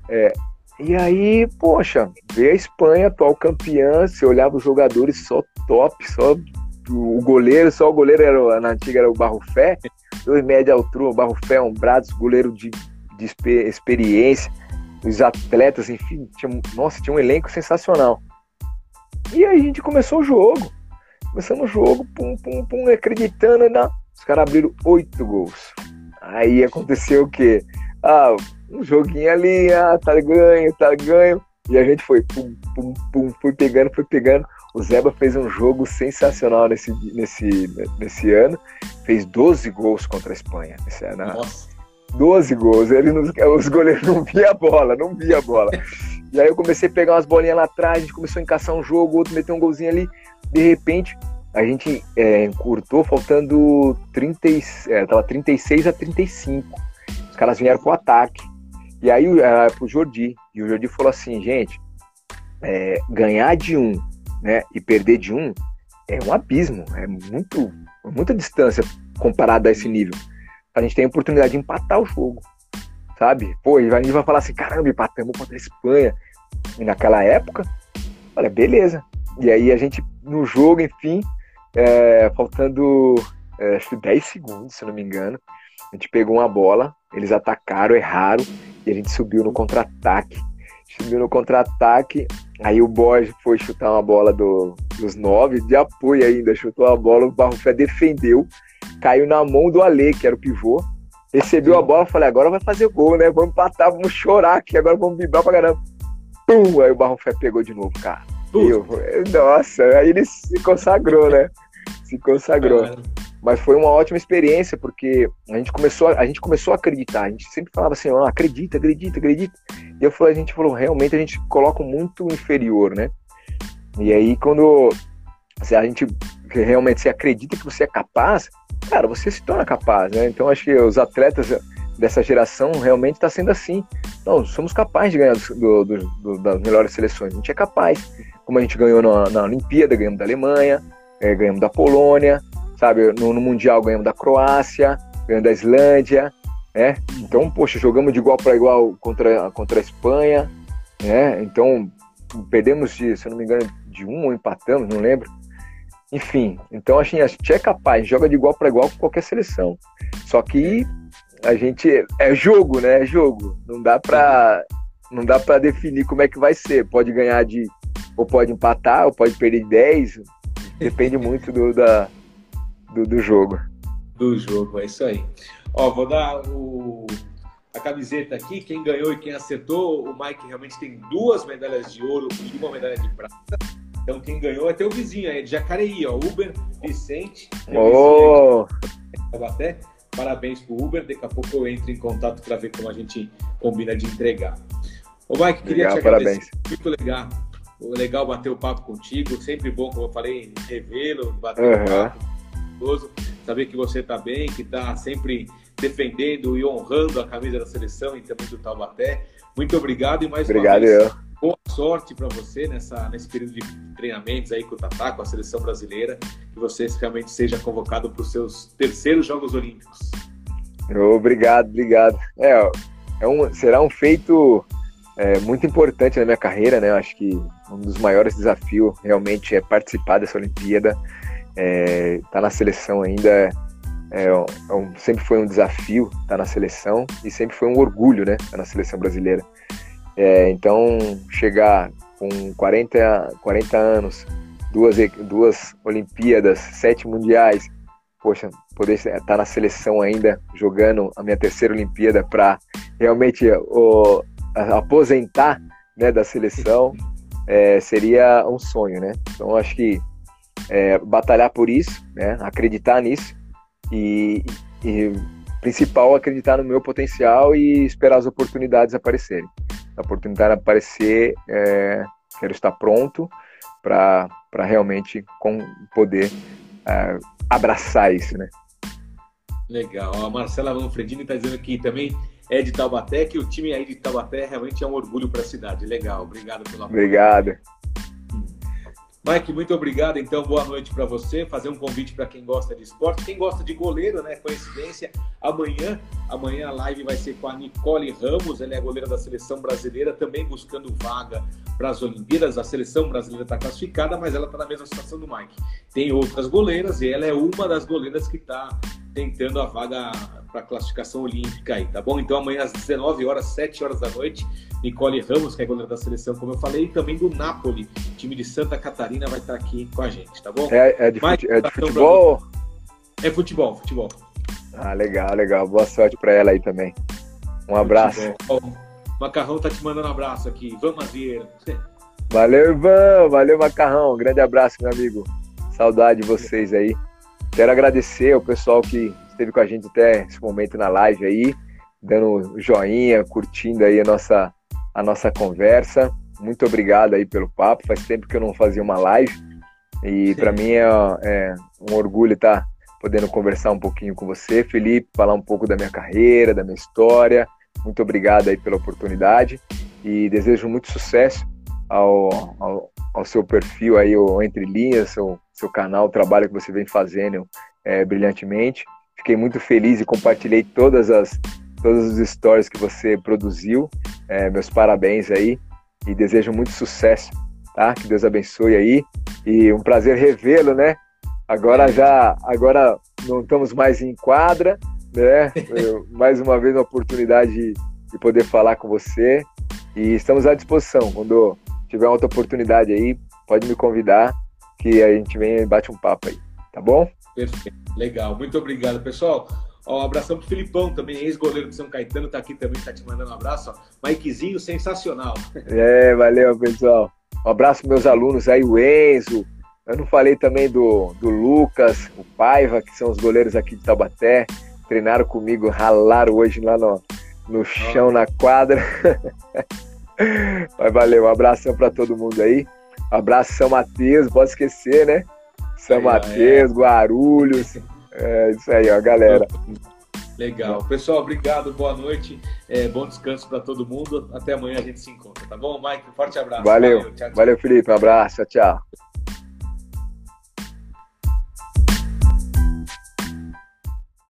é. E aí, poxa, ver a Espanha, atual campeã, você olhava os jogadores só top, só o goleiro, só o goleiro era, na antiga era o Barrufé, dois média altura, o Barrufé, um braço, goleiro de, de experiência, os atletas, enfim, tinha, nossa, tinha um elenco sensacional. E aí a gente começou o jogo. Começamos o jogo, pum, pum, pum, acreditando, na... os caras abriram oito gols. Aí aconteceu o quê? Ah, um joguinho ali, ah, tá ganho, tá ganho. E a gente foi pum, pum, pum, foi pegando, foi pegando. O Zeba fez um jogo sensacional nesse, nesse, nesse ano. Fez 12 gols contra a Espanha. Esse ano. Nossa. 12 gols. Ele nos, os goleiros não via a bola, não via a bola. E aí eu comecei a pegar umas bolinhas lá atrás, a gente começou a encaixar um jogo, outro meteu um golzinho ali. De repente, a gente é, encurtou faltando 30, é, tava 36 a 35. Os caras vieram pro ataque. E aí é, pro Jordi. E o Jordi falou assim, gente, é, ganhar de um né, e perder de um é um abismo, é muito, muita distância comparado a esse nível. A gente tem a oportunidade de empatar o jogo, sabe? Pô, a gente vai falar assim, caramba, empatamos contra a Espanha. E naquela época, olha, beleza. E aí a gente, no jogo, enfim, é, faltando é, acho que 10 segundos, se não me engano, a gente pegou uma bola, eles atacaram, erraram, e a gente subiu no contra-ataque. Subiu no contra-ataque, aí o Borges foi chutar uma bola do, dos nove, de apoio ainda, chutou a bola, o Barrofé defendeu, caiu na mão do Ale, que era o pivô, recebeu a bola, falei, agora vai fazer gol, né? Vamos empatar, vamos chorar aqui, agora vamos vibrar pra caramba. Pum! Aí o Barrofé pegou de novo, cara. Eu, nossa, aí ele se consagrou, né? Se consagrou. Mas foi uma ótima experiência, porque a gente começou, a, a gente começou a acreditar. A gente sempre falava assim, oh, acredita, acredita, acredita. E eu falei, a gente falou, realmente a gente coloca muito inferior, né? E aí quando se a gente realmente se acredita que você é capaz, cara, você se torna capaz, né? Então acho que os atletas dessa geração realmente está sendo assim. Não, somos capazes de ganhar do, do, do, das melhores seleções. A gente é capaz. Como a gente ganhou na, na Olimpíada, ganhamos da Alemanha, é, ganhamos da Polônia, sabe? No, no, Mundial ganhamos da Croácia, ganhamos da Islândia, né? Então, poxa, jogamos de igual para igual contra, contra a Espanha, né? Então, perdemos de, se eu não me engano, de um ou empatamos, não lembro. Enfim, então assim, a gente é capaz, joga de igual para igual com qualquer seleção. Só que a gente é jogo, né? É jogo. Não dá para não dá para definir como é que vai ser. Pode ganhar de ou pode empatar, ou pode perder de 10. Depende muito do, da, do, do jogo. Do jogo, é isso aí. Ó, vou dar o, a camiseta aqui. Quem ganhou e quem acertou, o Mike realmente tem duas medalhas de ouro e uma medalha de prata. Então quem ganhou é teu vizinho aí, de Jacareí, ó, Uber Vicente. Oh! Até. Parabéns pro Uber. Daqui a pouco eu entro em contato para ver como a gente combina de entregar. Ô, Mike, queria legal, te agradecer. Parabéns. Muito legal. Legal bater o papo contigo. Sempre bom, como eu falei, revê-lo, bater uhum. o papo. Saber que você está bem, que está sempre defendendo e honrando a camisa da seleção e também do Taubaté. Muito obrigado e mais obrigado, uma vez. Eu. Boa sorte para você nessa, nesse período de treinamentos aí com o Tatá, com a seleção brasileira, que você realmente seja convocado para os seus terceiros Jogos Olímpicos. Obrigado, obrigado. É, é um, será um feito é, muito importante na minha carreira, né? Eu acho que um dos maiores desafios realmente é participar dessa Olimpíada. É, tá na seleção ainda é, é um, sempre foi um desafio estar tá na seleção e sempre foi um orgulho, né? Estar tá na seleção brasileira. É, então, chegar com 40, 40 anos, duas, duas Olimpíadas, sete Mundiais, poxa, poder estar na seleção ainda, jogando a minha terceira Olimpíada para realmente o, aposentar né, da seleção é, seria um sonho, né? Então acho que é, batalhar por isso, né, acreditar nisso e, e principal acreditar no meu potencial e esperar as oportunidades aparecerem. A oportunidade aparecer, é, quero estar pronto para realmente com, poder é, abraçar isso, né? Legal. A Marcela Manfredini está dizendo que também é de Taubaté, que o time aí de Taubaté realmente é um orgulho para a cidade. Legal, obrigado pela Obrigado. Mike, muito obrigado. Então, boa noite para você. Fazer um convite para quem gosta de esporte, quem gosta de goleiro, né? Coincidência. Amanhã, amanhã a live vai ser com a Nicole Ramos. Ela é goleira da seleção brasileira, também buscando vaga para as Olimpíadas. A seleção brasileira está classificada, mas ela está na mesma situação do Mike. Tem outras goleiras e ela é uma das goleiras que está tentando a vaga para classificação olímpica aí, tá bom? Então amanhã às 19 horas, 7 horas da noite, Nicole Ramos, que é goleira da seleção, como eu falei, e também do Napoli, time de Santa Catarina, vai estar aqui com a gente, tá bom? É, é, de, fute, é de futebol? É futebol, futebol. Ah, legal, legal. Boa sorte para ela aí também. Um abraço. Futebol. Macarrão tá te mandando um abraço aqui. Ivan Mazieira. Valeu, Ivan. Valeu, Macarrão. Grande abraço, meu amigo. Saudade de vocês aí. Quero agradecer ao pessoal que esteve com a gente até esse momento na live aí, dando joinha, curtindo aí a nossa, a nossa conversa. Muito obrigado aí pelo papo. Faz tempo que eu não fazia uma live e para mim é, é, um orgulho estar tá podendo conversar um pouquinho com você, Felipe, falar um pouco da minha carreira, da minha história. Muito obrigado aí pela oportunidade e desejo muito sucesso ao, ao, ao seu perfil aí, o Entre Linhas, seu, seu canal, o trabalho que você vem fazendo é, brilhantemente. Fiquei muito feliz e compartilhei todas as todos os stories que você produziu. É, meus parabéns aí e desejo muito sucesso, tá? Que Deus abençoe aí e um prazer revê-lo, né? Agora já, agora não estamos mais em quadra, né? mais uma vez uma oportunidade de poder falar com você e estamos à disposição. Quando tiver outra oportunidade aí, pode me convidar que a gente vem e bate um papo aí, tá bom? Perfeito, legal. Muito obrigado, pessoal. Ó, um abração pro Filipão também, ex-goleiro do São Caetano, tá aqui também, tá te mandando um abraço. Ó. Mikezinho, sensacional. É, valeu, pessoal. Um abraço pros meus alunos aí, o Enzo. Eu não falei também do, do Lucas, o Paiva, que são os goleiros aqui de Taubaté. Treinaram comigo, ralaram hoje lá no, no chão, na quadra. Mas valeu, um abração para todo mundo aí. Um abraço São Mateus, pode esquecer, né? São Mateus, é. Guarulhos. É isso aí, ó, galera. Legal. Pessoal, obrigado, boa noite. É, bom descanso para todo mundo. Até amanhã a gente se encontra, tá bom, Mike? Um forte abraço. Valeu. Valeu, tchau, tchau. Valeu Felipe. Um abraço. Tchau, tchau.